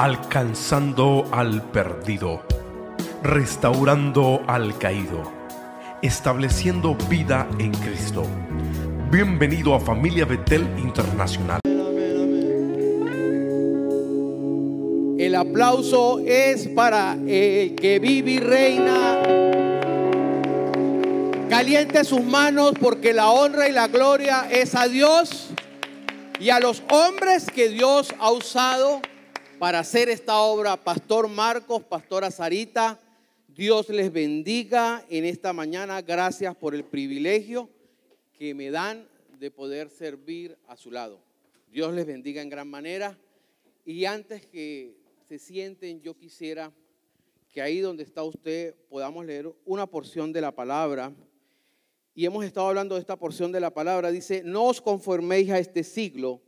alcanzando al perdido, restaurando al caído, estableciendo vida en Cristo. Bienvenido a Familia Betel Internacional. El aplauso es para el que vive y reina. Caliente sus manos porque la honra y la gloria es a Dios y a los hombres que Dios ha usado para hacer esta obra. Pastor Marcos, Pastora Sarita, Dios les bendiga en esta mañana. Gracias por el privilegio que me dan de poder servir a su lado. Dios les bendiga en gran manera. Y antes que se sienten, yo quisiera que ahí donde está usted podamos leer una porción de la palabra. Y hemos estado hablando de esta porción de la palabra. Dice, no os conforméis a este siglo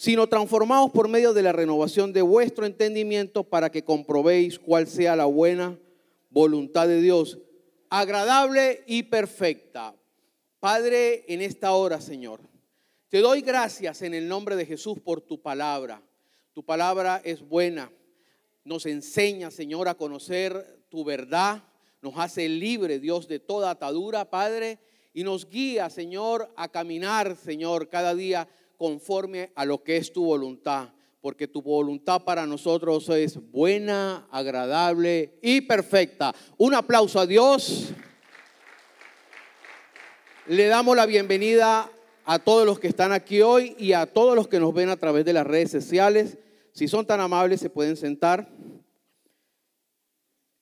sino transformaos por medio de la renovación de vuestro entendimiento para que comprobéis cuál sea la buena voluntad de Dios, agradable y perfecta. Padre, en esta hora, Señor, te doy gracias en el nombre de Jesús por tu palabra. Tu palabra es buena. Nos enseña, Señor, a conocer tu verdad. Nos hace libre, Dios, de toda atadura, Padre. Y nos guía, Señor, a caminar, Señor, cada día conforme a lo que es tu voluntad, porque tu voluntad para nosotros es buena, agradable y perfecta. Un aplauso a Dios. Le damos la bienvenida a todos los que están aquí hoy y a todos los que nos ven a través de las redes sociales. Si son tan amables, se pueden sentar.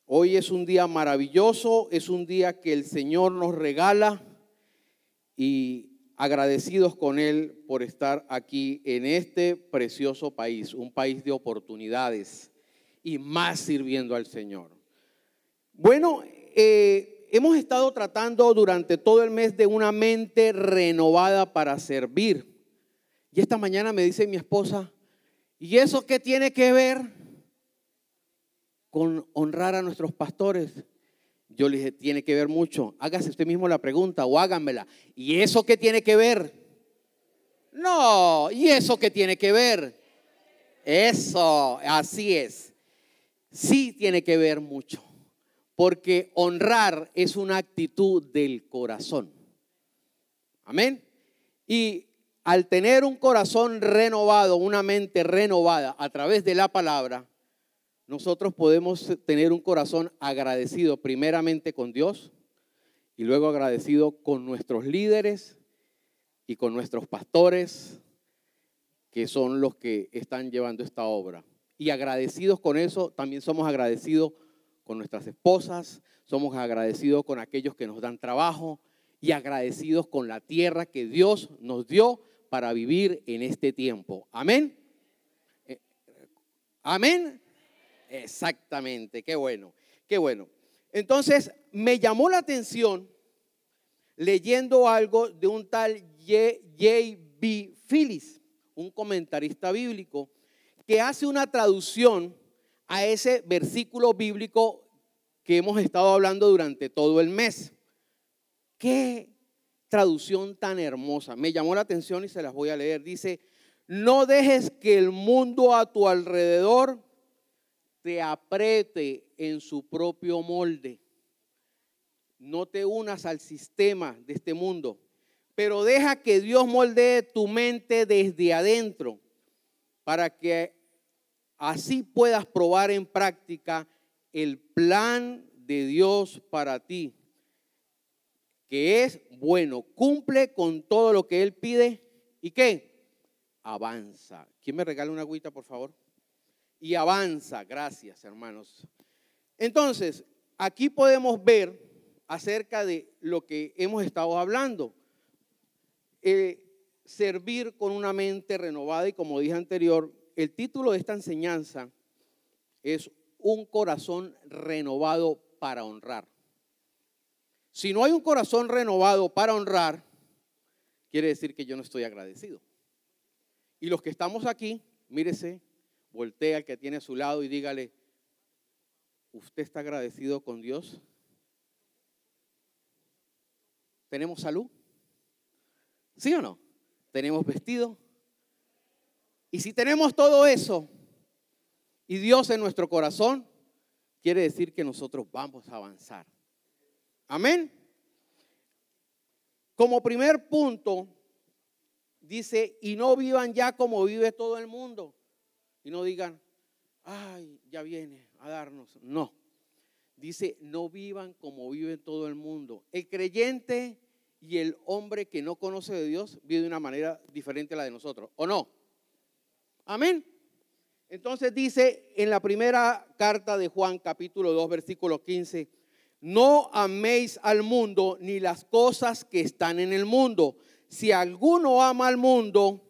Hoy es un día maravilloso, es un día que el Señor nos regala y agradecidos con Él por estar aquí en este precioso país, un país de oportunidades y más sirviendo al Señor. Bueno, eh, hemos estado tratando durante todo el mes de una mente renovada para servir. Y esta mañana me dice mi esposa, ¿y eso qué tiene que ver con honrar a nuestros pastores? Yo le dije, tiene que ver mucho. Hágase usted mismo la pregunta o háganmela. ¿Y eso qué tiene que ver? No, ¿y eso qué tiene que ver? Eso, así es. Sí tiene que ver mucho. Porque honrar es una actitud del corazón. Amén. Y al tener un corazón renovado, una mente renovada a través de la palabra, nosotros podemos tener un corazón agradecido primeramente con Dios y luego agradecido con nuestros líderes y con nuestros pastores, que son los que están llevando esta obra. Y agradecidos con eso, también somos agradecidos con nuestras esposas, somos agradecidos con aquellos que nos dan trabajo y agradecidos con la tierra que Dios nos dio para vivir en este tiempo. Amén. Eh, amén. Exactamente, qué bueno, qué bueno. Entonces, me llamó la atención leyendo algo de un tal J.B. Phillips, un comentarista bíblico, que hace una traducción a ese versículo bíblico que hemos estado hablando durante todo el mes. Qué traducción tan hermosa. Me llamó la atención y se las voy a leer. Dice, no dejes que el mundo a tu alrededor te apriete en su propio molde. No te unas al sistema de este mundo, pero deja que Dios moldee tu mente desde adentro para que así puedas probar en práctica el plan de Dios para ti, que es bueno, cumple con todo lo que Él pide y qué? Avanza. ¿Quién me regala una agüita, por favor? Y avanza. Gracias, hermanos. Entonces, aquí podemos ver acerca de lo que hemos estado hablando. Eh, servir con una mente renovada y como dije anterior, el título de esta enseñanza es un corazón renovado para honrar. Si no hay un corazón renovado para honrar, quiere decir que yo no estoy agradecido. Y los que estamos aquí, mírese, voltea al que tiene a su lado y dígale, ¿usted está agradecido con Dios? ¿Tenemos salud? ¿Sí o no? ¿Tenemos vestido? Y si tenemos todo eso, y Dios en nuestro corazón, quiere decir que nosotros vamos a avanzar. Amén. Como primer punto, dice, y no vivan ya como vive todo el mundo. Y no digan, ay, ya viene a darnos. No. Dice, no vivan como vive todo el mundo. El creyente y el hombre que no conoce de Dios vive de una manera diferente a la de nosotros. ¿O no? Amén. Entonces dice en la primera carta de Juan, capítulo 2, versículo 15, no améis al mundo ni las cosas que están en el mundo. Si alguno ama al mundo,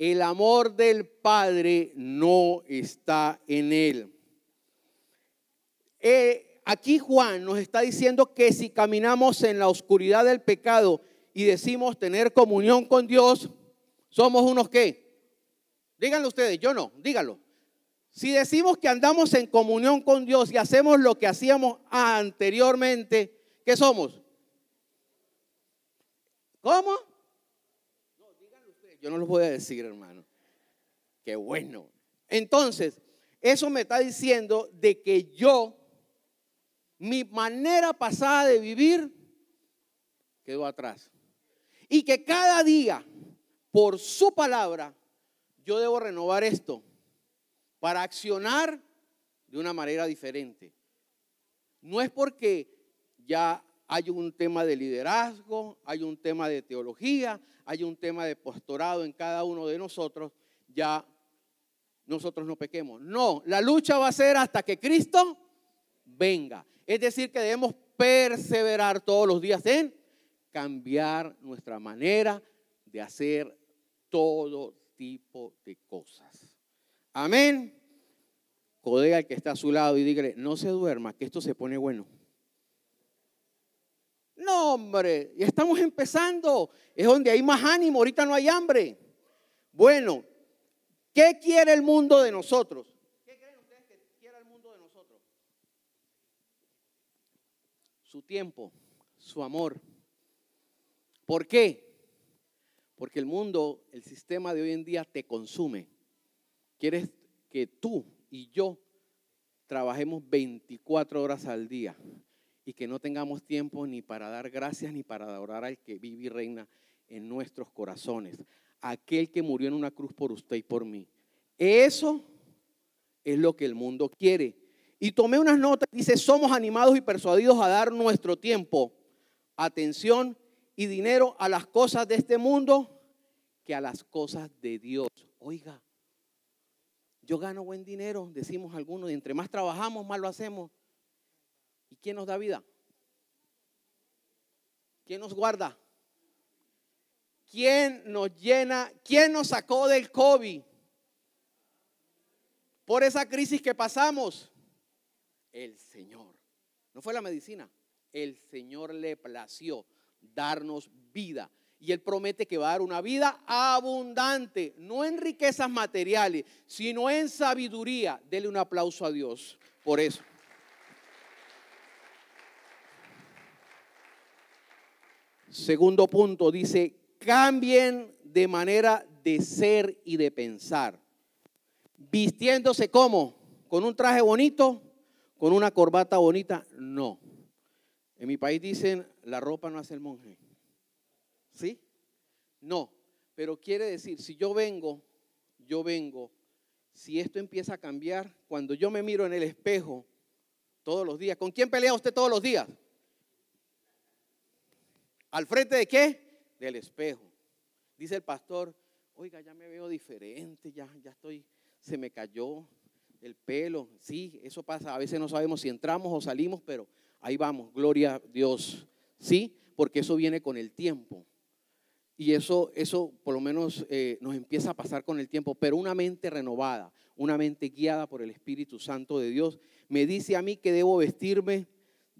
el amor del Padre no está en él. Eh, aquí Juan nos está diciendo que si caminamos en la oscuridad del pecado y decimos tener comunión con Dios, somos unos qué? Díganlo ustedes, yo no, díganlo. Si decimos que andamos en comunión con Dios y hacemos lo que hacíamos anteriormente, ¿qué somos? ¿Cómo? Yo no lo voy a decir, hermano. Qué bueno. Entonces, eso me está diciendo de que yo, mi manera pasada de vivir, quedó atrás. Y que cada día, por su palabra, yo debo renovar esto para accionar de una manera diferente. No es porque ya hay un tema de liderazgo, hay un tema de teología, hay un tema de pastorado en cada uno de nosotros, ya nosotros no pequemos. No, la lucha va a ser hasta que Cristo venga. Es decir, que debemos perseverar todos los días en cambiar nuestra manera de hacer todo tipo de cosas. Amén. Codea al que está a su lado y dígale, no se duerma, que esto se pone bueno. No, hombre, ya estamos empezando. Es donde hay más ánimo, ahorita no hay hambre. Bueno, ¿qué quiere el mundo de nosotros? ¿Qué creen ustedes que quiere el mundo de nosotros? Su tiempo, su amor. ¿Por qué? Porque el mundo, el sistema de hoy en día te consume. Quieres que tú y yo trabajemos 24 horas al día y que no tengamos tiempo ni para dar gracias ni para adorar al que vive y reina en nuestros corazones, aquel que murió en una cruz por usted y por mí. Eso es lo que el mundo quiere. Y tomé unas notas, dice, somos animados y persuadidos a dar nuestro tiempo, atención y dinero a las cosas de este mundo que a las cosas de Dios. Oiga, yo gano buen dinero, decimos algunos, y entre más trabajamos, más lo hacemos. ¿Y quién nos da vida? ¿Quién nos guarda? ¿Quién nos llena? ¿Quién nos sacó del COVID? Por esa crisis que pasamos. El Señor. No fue la medicina. El Señor le plació darnos vida. Y Él promete que va a dar una vida abundante, no en riquezas materiales, sino en sabiduría. Dele un aplauso a Dios por eso. Segundo punto, dice, cambien de manera de ser y de pensar. Vistiéndose como, con un traje bonito, con una corbata bonita, no. En mi país dicen, la ropa no hace el monje. ¿Sí? No, pero quiere decir, si yo vengo, yo vengo, si esto empieza a cambiar, cuando yo me miro en el espejo todos los días, ¿con quién pelea usted todos los días? ¿Al frente de qué? Del espejo. Dice el pastor, oiga, ya me veo diferente, ya, ya estoy, se me cayó el pelo. Sí, eso pasa, a veces no sabemos si entramos o salimos, pero ahí vamos, gloria a Dios. Sí, porque eso viene con el tiempo. Y eso, eso por lo menos eh, nos empieza a pasar con el tiempo, pero una mente renovada, una mente guiada por el Espíritu Santo de Dios, me dice a mí que debo vestirme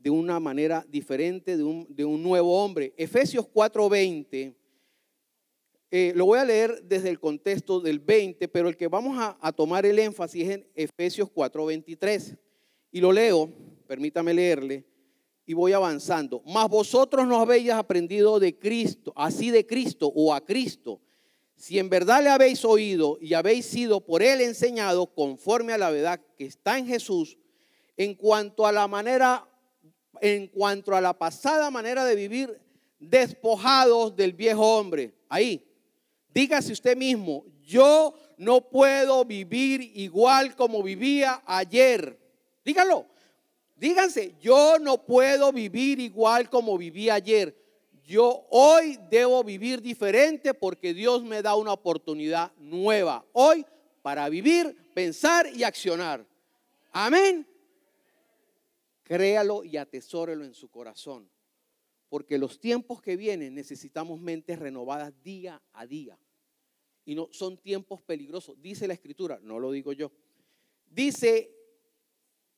de una manera diferente, de un, nuevo hombre. Efesios 4:20, eh, lo voy a leer desde el contexto del 20, pero el que vamos a, a tomar el énfasis es en Efesios 4:23. Y lo leo, permítame leerle y voy avanzando. Mas vosotros no habéis aprendido de Cristo, así de Cristo o a Cristo, si en verdad le habéis oído y habéis sido por él enseñado conforme a la verdad que está en Jesús, en cuanto a la manera, en cuanto a la pasada manera de vivir, despojados del viejo hombre. Ahí, dígase usted mismo, yo no puedo vivir igual como vivía ayer. Dígalo. Díganse, yo no puedo vivir igual como viví ayer. Yo hoy debo vivir diferente porque Dios me da una oportunidad nueva hoy para vivir, pensar y accionar. Amén. Créalo y atesórelo en su corazón. Porque los tiempos que vienen necesitamos mentes renovadas día a día. Y no son tiempos peligrosos, dice la escritura, no lo digo yo. Dice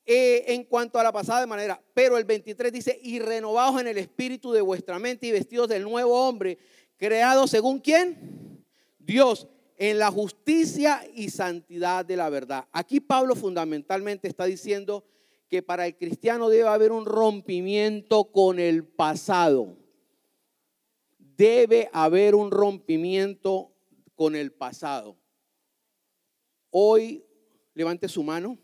eh, en cuanto a la pasada manera, pero el 23 dice, y renovados en el espíritu de vuestra mente y vestidos del nuevo hombre, creado según quién? Dios, en la justicia y santidad de la verdad. Aquí Pablo fundamentalmente está diciendo que para el cristiano debe haber un rompimiento con el pasado. Debe haber un rompimiento con el pasado. Hoy levante su mano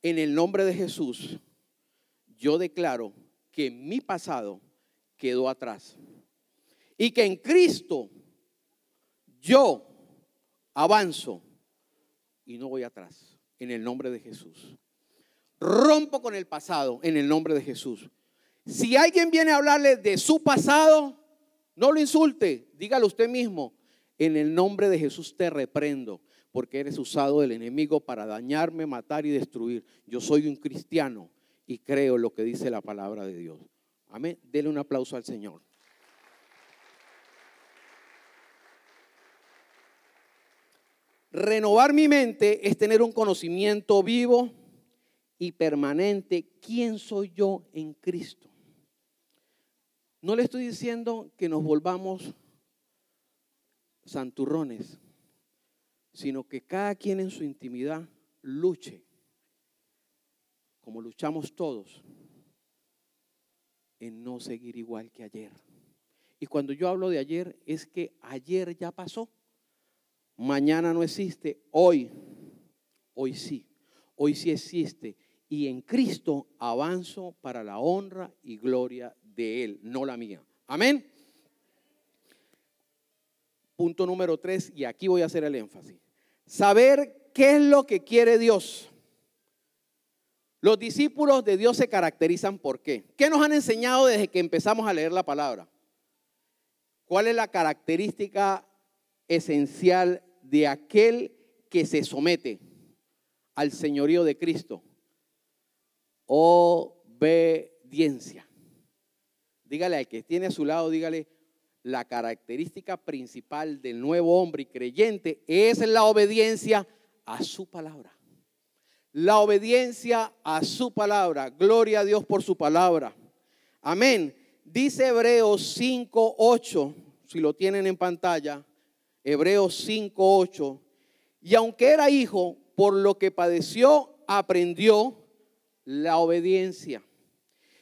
en el nombre de Jesús, yo declaro que mi pasado quedó atrás y que en Cristo yo avanzo y no voy atrás en el nombre de Jesús. Rompo con el pasado en el nombre de Jesús. Si alguien viene a hablarle de su pasado, no lo insulte, dígalo usted mismo. En el nombre de Jesús te reprendo porque eres usado del enemigo para dañarme, matar y destruir. Yo soy un cristiano y creo lo que dice la palabra de Dios. Amén. Dele un aplauso al Señor. Renovar mi mente es tener un conocimiento vivo y permanente. ¿Quién soy yo en Cristo? No le estoy diciendo que nos volvamos santurrones sino que cada quien en su intimidad luche, como luchamos todos, en no seguir igual que ayer. Y cuando yo hablo de ayer, es que ayer ya pasó, mañana no existe, hoy, hoy sí, hoy sí existe. Y en Cristo avanzo para la honra y gloria de Él, no la mía. Amén. Punto número tres, y aquí voy a hacer el énfasis. Saber qué es lo que quiere Dios. Los discípulos de Dios se caracterizan por qué. ¿Qué nos han enseñado desde que empezamos a leer la palabra? ¿Cuál es la característica esencial de aquel que se somete al señorío de Cristo? Obediencia. Dígale al que tiene a su lado, dígale, la característica principal del nuevo hombre y creyente es la obediencia a su palabra. La obediencia a su palabra. Gloria a Dios por su palabra. Amén. Dice Hebreos 5.8, si lo tienen en pantalla, Hebreos 5.8, y aunque era hijo, por lo que padeció, aprendió la obediencia.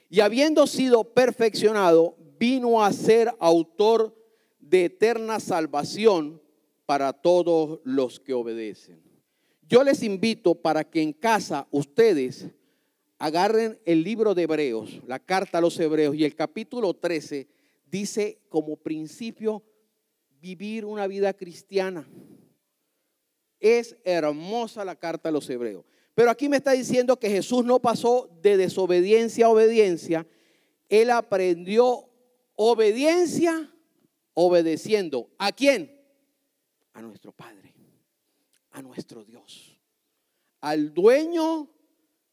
Y habiendo sido perfeccionado, vino a ser autor de eterna salvación para todos los que obedecen. Yo les invito para que en casa ustedes agarren el libro de Hebreos, la carta a los Hebreos, y el capítulo 13 dice como principio vivir una vida cristiana. Es hermosa la carta a los Hebreos. Pero aquí me está diciendo que Jesús no pasó de desobediencia a obediencia. Él aprendió Obediencia, obedeciendo. ¿A quién? A nuestro Padre, a nuestro Dios, al dueño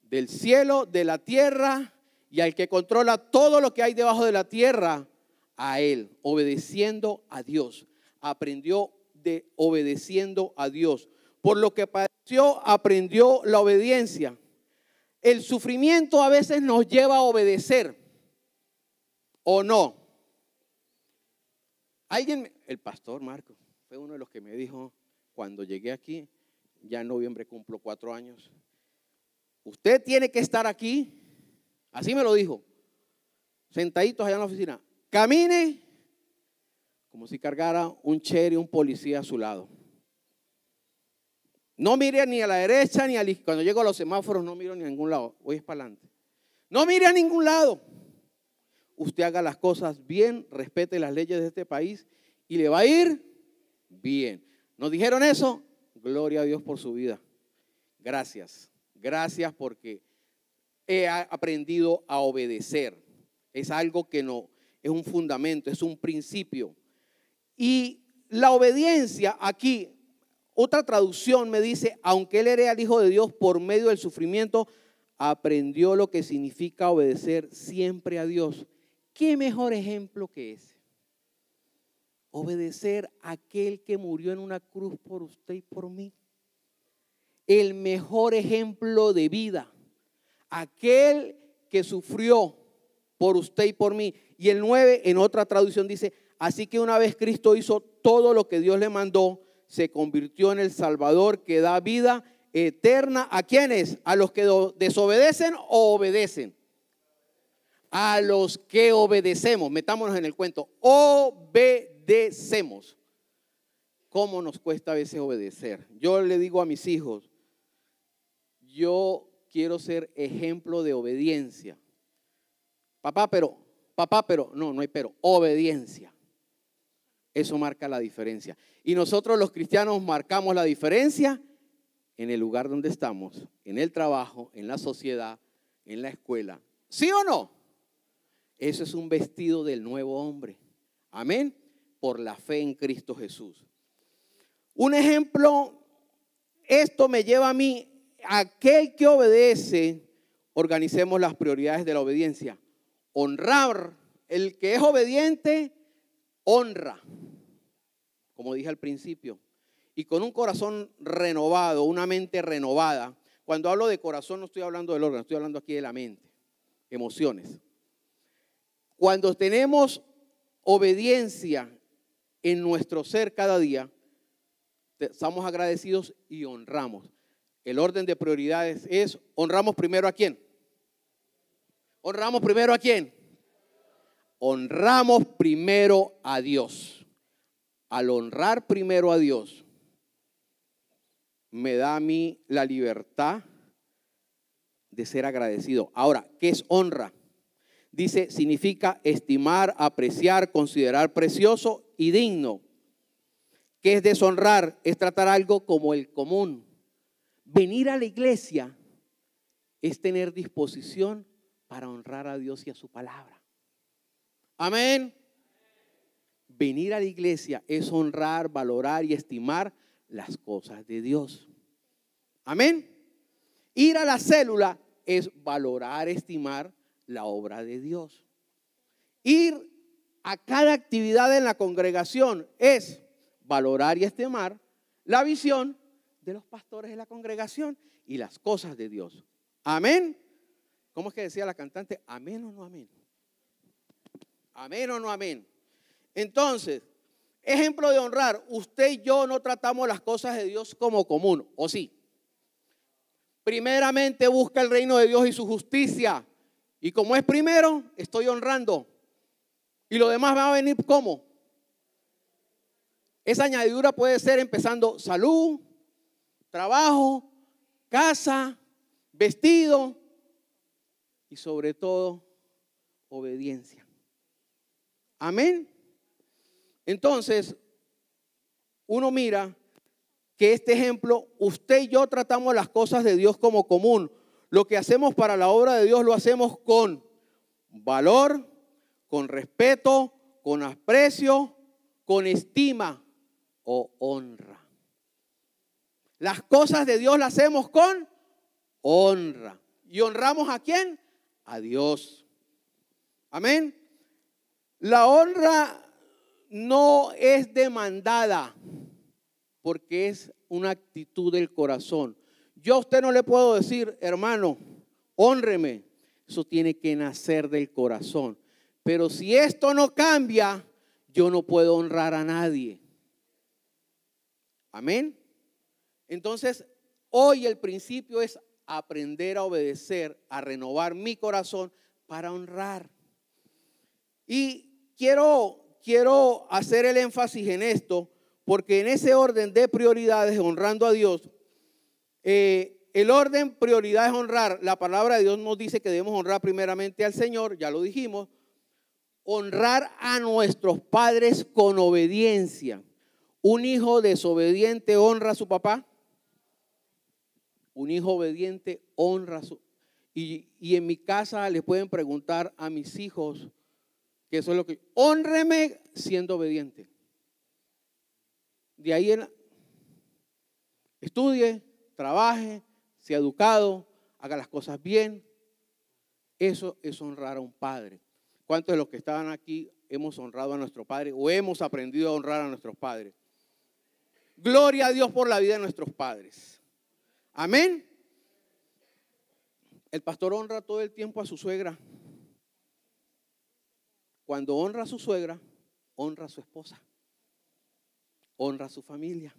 del cielo, de la tierra y al que controla todo lo que hay debajo de la tierra, a Él, obedeciendo a Dios. Aprendió de obedeciendo a Dios. Por lo que aprendió la obediencia. El sufrimiento a veces nos lleva a obedecer, ¿o no? Alguien, el pastor Marco, fue uno de los que me dijo cuando llegué aquí, ya en noviembre cumplo cuatro años, usted tiene que estar aquí, así me lo dijo, sentaditos allá en la oficina, camine como si cargara un cherry, un policía a su lado. No mire ni a la derecha ni a la Cuando llego a los semáforos no miro ni a ningún lado. Voy es para adelante. No mire a ningún lado. Usted haga las cosas bien, respete las leyes de este país y le va a ir bien. ¿Nos dijeron eso? Gloria a Dios por su vida. Gracias. Gracias porque he aprendido a obedecer. Es algo que no, es un fundamento, es un principio. Y la obediencia aquí otra traducción me dice, aunque él era el Hijo de Dios por medio del sufrimiento, aprendió lo que significa obedecer siempre a Dios. ¿Qué mejor ejemplo que ese? Obedecer a aquel que murió en una cruz por usted y por mí. El mejor ejemplo de vida. Aquel que sufrió por usted y por mí. Y el 9 en otra traducción dice, así que una vez Cristo hizo todo lo que Dios le mandó, se convirtió en el Salvador que da vida eterna. ¿A quiénes? ¿A los que desobedecen o obedecen? A los que obedecemos. Metámonos en el cuento. Obedecemos. ¿Cómo nos cuesta a veces obedecer? Yo le digo a mis hijos, yo quiero ser ejemplo de obediencia. Papá, pero, papá, pero, no, no hay pero, obediencia. Eso marca la diferencia. Y nosotros los cristianos marcamos la diferencia en el lugar donde estamos, en el trabajo, en la sociedad, en la escuela. ¿Sí o no? Eso es un vestido del nuevo hombre. Amén. Por la fe en Cristo Jesús. Un ejemplo, esto me lleva a mí, aquel que obedece, organicemos las prioridades de la obediencia. Honrar, el que es obediente, honra como dije al principio, y con un corazón renovado, una mente renovada. Cuando hablo de corazón no estoy hablando del órgano, estoy hablando aquí de la mente, emociones. Cuando tenemos obediencia en nuestro ser cada día, estamos agradecidos y honramos. El orden de prioridades es, honramos primero a quién. Honramos primero a quién. Honramos primero a Dios al honrar primero a Dios, me da a mí la libertad de ser agradecido. Ahora, ¿qué es honra? Dice, significa estimar, apreciar, considerar precioso y digno. ¿Qué es deshonrar? Es tratar algo como el común. Venir a la iglesia es tener disposición para honrar a Dios y a su palabra. Amén venir a la iglesia es honrar, valorar y estimar las cosas de Dios. Amén. Ir a la célula es valorar, estimar la obra de Dios. Ir a cada actividad en la congregación es valorar y estimar la visión de los pastores de la congregación y las cosas de Dios. Amén. ¿Cómo es que decía la cantante? Amén o no amén. Amén o no amén. Entonces, ejemplo de honrar, usted y yo no tratamos las cosas de Dios como común, ¿o sí? Primeramente busca el reino de Dios y su justicia. Y como es primero, estoy honrando. Y lo demás va a venir como. Esa añadidura puede ser empezando salud, trabajo, casa, vestido y sobre todo obediencia. Amén. Entonces, uno mira que este ejemplo, usted y yo tratamos las cosas de Dios como común. Lo que hacemos para la obra de Dios lo hacemos con valor, con respeto, con aprecio, con estima o honra. Las cosas de Dios las hacemos con honra. ¿Y honramos a quién? A Dios. Amén. La honra no es demandada porque es una actitud del corazón. Yo a usted no le puedo decir, hermano, honreme. Eso tiene que nacer del corazón. Pero si esto no cambia, yo no puedo honrar a nadie. Amén. Entonces, hoy el principio es aprender a obedecer, a renovar mi corazón para honrar. Y quiero quiero hacer el énfasis en esto, porque en ese orden de prioridades, honrando a Dios, eh, el orden prioridad es honrar. La palabra de Dios nos dice que debemos honrar primeramente al Señor, ya lo dijimos. Honrar a nuestros padres con obediencia. Un hijo desobediente honra a su papá. Un hijo obediente honra a su... Y, y en mi casa le pueden preguntar a mis hijos, que eso es lo que... Honreme siendo obediente. De ahí en... Estudie, trabaje, sea educado, haga las cosas bien. Eso es honrar a un padre. ¿Cuántos de los que estaban aquí hemos honrado a nuestro padre o hemos aprendido a honrar a nuestros padres? Gloria a Dios por la vida de nuestros padres. Amén. El pastor honra todo el tiempo a su suegra. Cuando honra a su suegra, honra a su esposa, honra a su familia.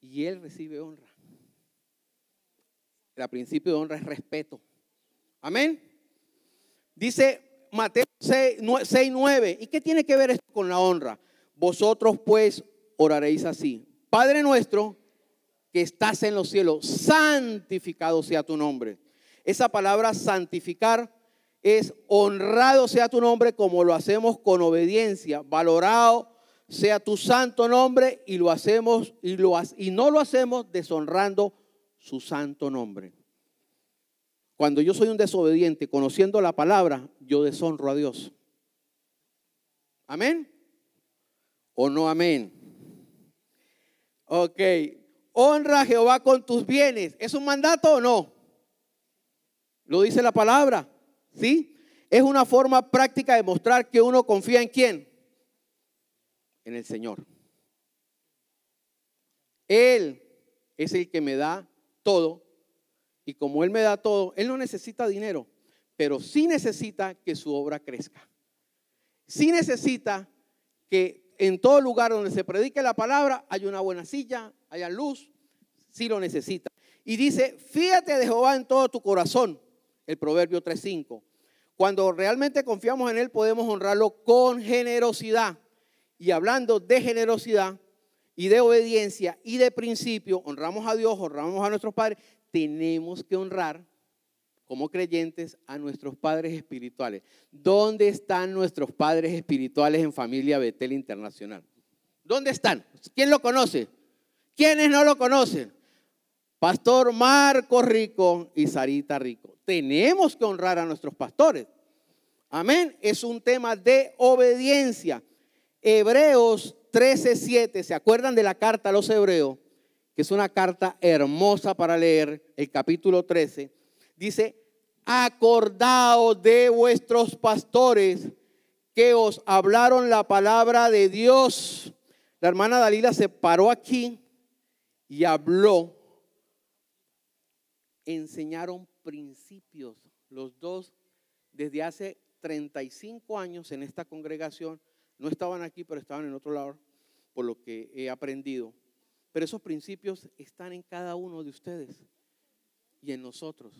Y él recibe honra. El principio de honra es respeto. Amén. Dice Mateo 6, 9. ¿Y qué tiene que ver esto con la honra? Vosotros pues oraréis así. Padre nuestro que estás en los cielos, santificado sea tu nombre. Esa palabra santificar es honrado sea tu nombre como lo hacemos con obediencia, valorado sea tu santo nombre y lo hacemos y, y no lo hacemos deshonrando su santo nombre. Cuando yo soy un desobediente, conociendo la palabra, yo deshonro a Dios. ¿Amén? ¿O no amén? Ok. Honra a Jehová con tus bienes. ¿Es un mandato o no? Lo dice la palabra. ¿Sí? Es una forma práctica de mostrar que uno confía en quién? En el Señor. Él es el que me da todo. Y como Él me da todo, Él no necesita dinero, pero sí necesita que su obra crezca. Sí necesita que en todo lugar donde se predique la palabra haya una buena silla, haya luz. Sí lo necesita. Y dice, fíjate de Jehová en todo tu corazón el Proverbio 3.5. Cuando realmente confiamos en Él podemos honrarlo con generosidad. Y hablando de generosidad y de obediencia y de principio, honramos a Dios, honramos a nuestros padres, tenemos que honrar como creyentes a nuestros padres espirituales. ¿Dónde están nuestros padres espirituales en familia Betel Internacional? ¿Dónde están? ¿Quién lo conoce? ¿Quiénes no lo conocen? Pastor Marco Rico y Sarita Rico. Tenemos que honrar a nuestros pastores. Amén. Es un tema de obediencia. Hebreos 13:7. ¿Se acuerdan de la carta a los hebreos? Que es una carta hermosa para leer, el capítulo 13. Dice, acordaos de vuestros pastores que os hablaron la palabra de Dios. La hermana Dalila se paró aquí y habló enseñaron principios, los dos, desde hace 35 años en esta congregación. No estaban aquí, pero estaban en otro lado, por lo que he aprendido. Pero esos principios están en cada uno de ustedes y en nosotros.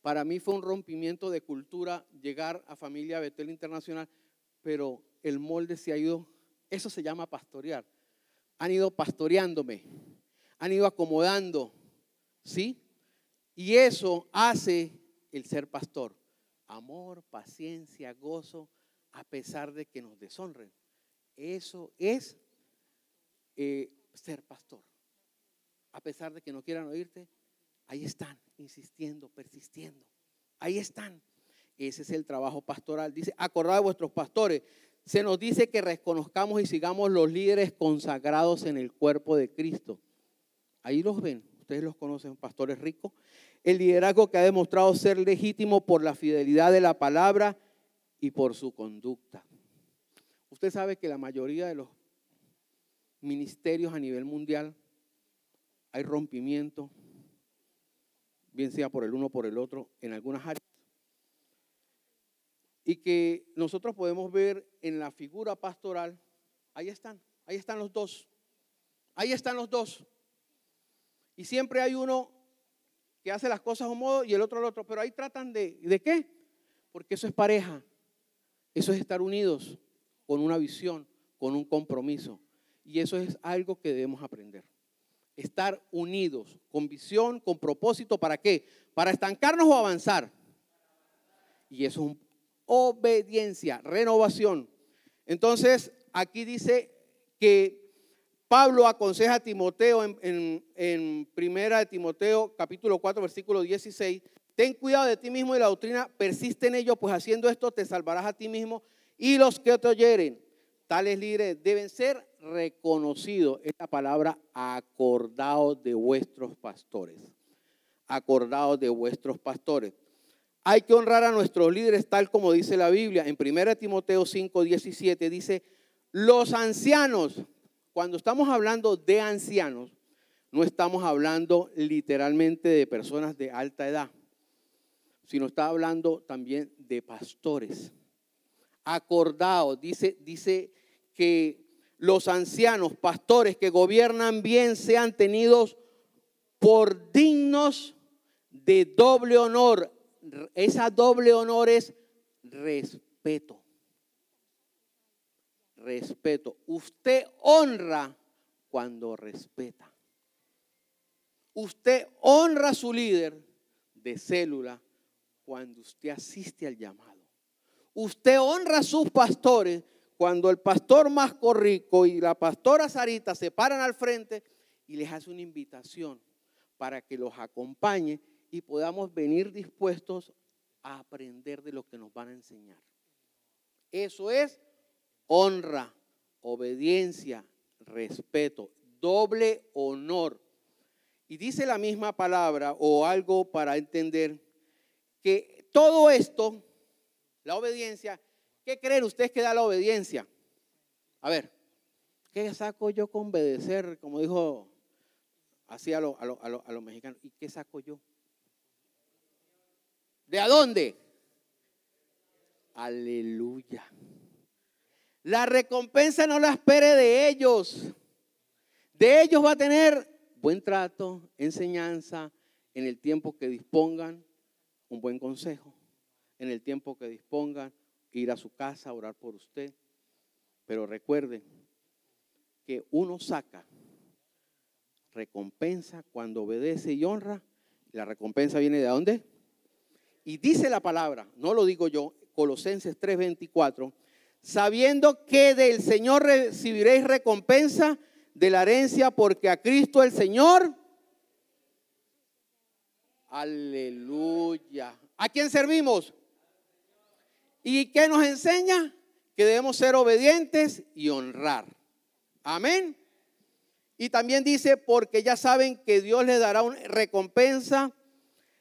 Para mí fue un rompimiento de cultura llegar a Familia Betel Internacional, pero el molde se ha ido, eso se llama pastorear. Han ido pastoreándome, han ido acomodando, ¿sí? Y eso hace el ser pastor. Amor, paciencia, gozo, a pesar de que nos deshonren. Eso es eh, ser pastor. A pesar de que no quieran oírte, ahí están, insistiendo, persistiendo. Ahí están. Ese es el trabajo pastoral. Dice, acordad de vuestros pastores. Se nos dice que reconozcamos y sigamos los líderes consagrados en el cuerpo de Cristo. Ahí los ven. Ustedes los conocen, pastores ricos el liderazgo que ha demostrado ser legítimo por la fidelidad de la palabra y por su conducta. Usted sabe que la mayoría de los ministerios a nivel mundial hay rompimiento, bien sea por el uno o por el otro, en algunas áreas. Y que nosotros podemos ver en la figura pastoral, ahí están, ahí están los dos, ahí están los dos. Y siempre hay uno que hace las cosas a un modo y el otro al otro. Pero ahí tratan de, ¿de qué? Porque eso es pareja. Eso es estar unidos. con una visión, con un compromiso. Y eso es algo que debemos aprender. Estar unidos, con visión, con propósito, ¿para qué? Para estancarnos o avanzar. Y eso es obediencia, renovación. Entonces, aquí dice que Pablo aconseja a Timoteo en, en, primera de Timoteo capítulo 4 versículo 16, ten cuidado de ti mismo y la doctrina, persiste en ello, pues haciendo esto te salvarás a ti mismo y los que te oyeren. Tales líderes deben ser reconocidos. Esta palabra acordados de vuestros pastores. Acordados de vuestros pastores. Hay que honrar a nuestros líderes tal como dice la Biblia. En 1 Timoteo 5, 17 dice, los ancianos, cuando estamos hablando de ancianos, no estamos hablando literalmente de personas de alta edad, sino está hablando también de pastores. Acordados, dice, dice que los ancianos, pastores que gobiernan bien sean tenidos por dignos de doble honor. Esa doble honor es respeto respeto. Usted honra cuando respeta. Usted honra a su líder de célula cuando usted asiste al llamado. Usted honra a sus pastores cuando el pastor más corrico y la pastora Sarita se paran al frente y les hace una invitación para que los acompañe y podamos venir dispuestos a aprender de lo que nos van a enseñar. Eso es honra, obediencia, respeto, doble honor. Y dice la misma palabra o algo para entender que todo esto, la obediencia, ¿qué creen ustedes que da la obediencia? A ver, ¿qué saco yo con obedecer? Como dijo así a los a mexicanos. ¿Y qué saco yo? ¿De a dónde? Aleluya. La recompensa no la espere de ellos. De ellos va a tener buen trato, enseñanza, en el tiempo que dispongan, un buen consejo, en el tiempo que dispongan, ir a su casa a orar por usted. Pero recuerde que uno saca recompensa cuando obedece y honra. La recompensa viene de dónde? Y dice la palabra, no lo digo yo, Colosenses 3:24 sabiendo que del Señor recibiréis recompensa de la herencia, porque a Cristo el Señor. Aleluya. ¿A quién servimos? ¿Y qué nos enseña? Que debemos ser obedientes y honrar. Amén. Y también dice, porque ya saben que Dios les dará una recompensa,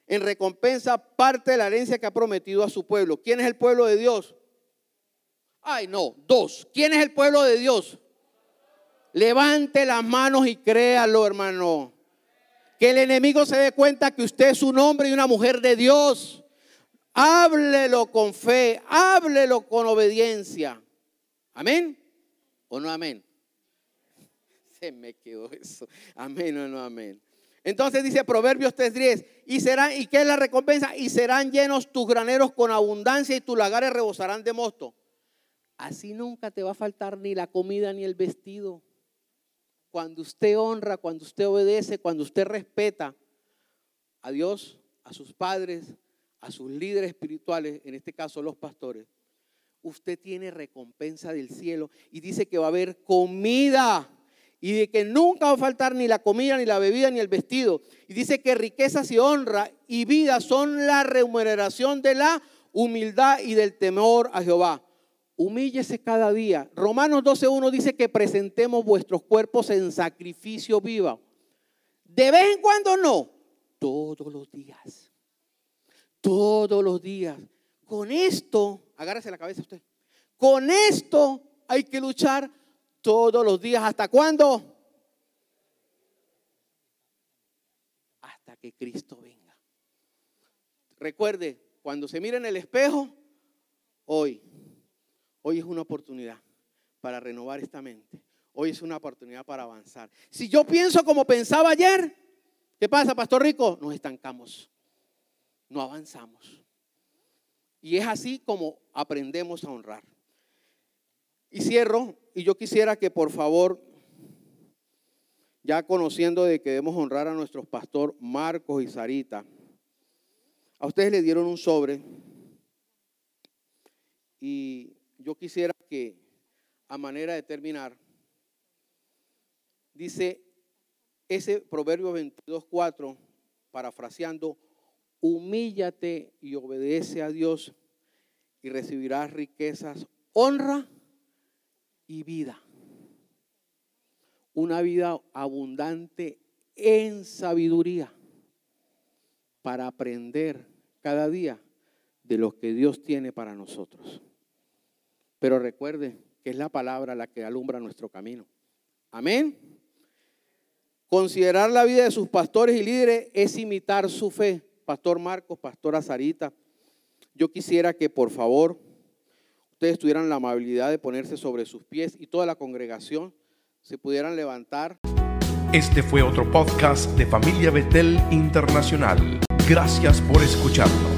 en recompensa parte de la herencia que ha prometido a su pueblo. ¿Quién es el pueblo de Dios? Ay, no, dos. ¿Quién es el pueblo de Dios? Levante las manos y créalo, hermano. Que el enemigo se dé cuenta que usted es un hombre y una mujer de Dios. Háblelo con fe, háblelo con obediencia. ¿Amén? ¿O no amén? Se me quedó eso. Amén o no amén. Entonces dice Proverbios 3:10, y serán y qué es la recompensa y serán llenos tus graneros con abundancia y tus lagares rebosarán de mosto. Así nunca te va a faltar ni la comida ni el vestido. Cuando usted honra, cuando usted obedece, cuando usted respeta a Dios, a sus padres, a sus líderes espirituales, en este caso los pastores, usted tiene recompensa del cielo y dice que va a haber comida y de que nunca va a faltar ni la comida, ni la bebida, ni el vestido. Y dice que riquezas y honra y vida son la remuneración de la humildad y del temor a Jehová humíllese cada día. Romanos 12.1 dice que presentemos vuestros cuerpos en sacrificio vivo. De vez en cuando no, todos los días. Todos los días. Con esto, agárrese la cabeza usted. Con esto hay que luchar todos los días. ¿Hasta cuándo? Hasta que Cristo venga. Recuerde, cuando se mire en el espejo, hoy Hoy es una oportunidad para renovar esta mente. Hoy es una oportunidad para avanzar. Si yo pienso como pensaba ayer, ¿qué pasa, Pastor Rico? Nos estancamos, no avanzamos. Y es así como aprendemos a honrar. Y cierro, y yo quisiera que por favor, ya conociendo de que debemos honrar a nuestros pastor Marcos y Sarita, a ustedes le dieron un sobre y yo quisiera que a manera de terminar, dice ese Proverbio 22.4, parafraseando, humíllate y obedece a Dios y recibirás riquezas, honra y vida. Una vida abundante en sabiduría para aprender cada día de lo que Dios tiene para nosotros. Pero recuerde que es la palabra la que alumbra nuestro camino. Amén. Considerar la vida de sus pastores y líderes es imitar su fe. Pastor Marcos, Pastora Sarita, yo quisiera que por favor ustedes tuvieran la amabilidad de ponerse sobre sus pies y toda la congregación se pudieran levantar. Este fue otro podcast de Familia Betel Internacional. Gracias por escucharnos.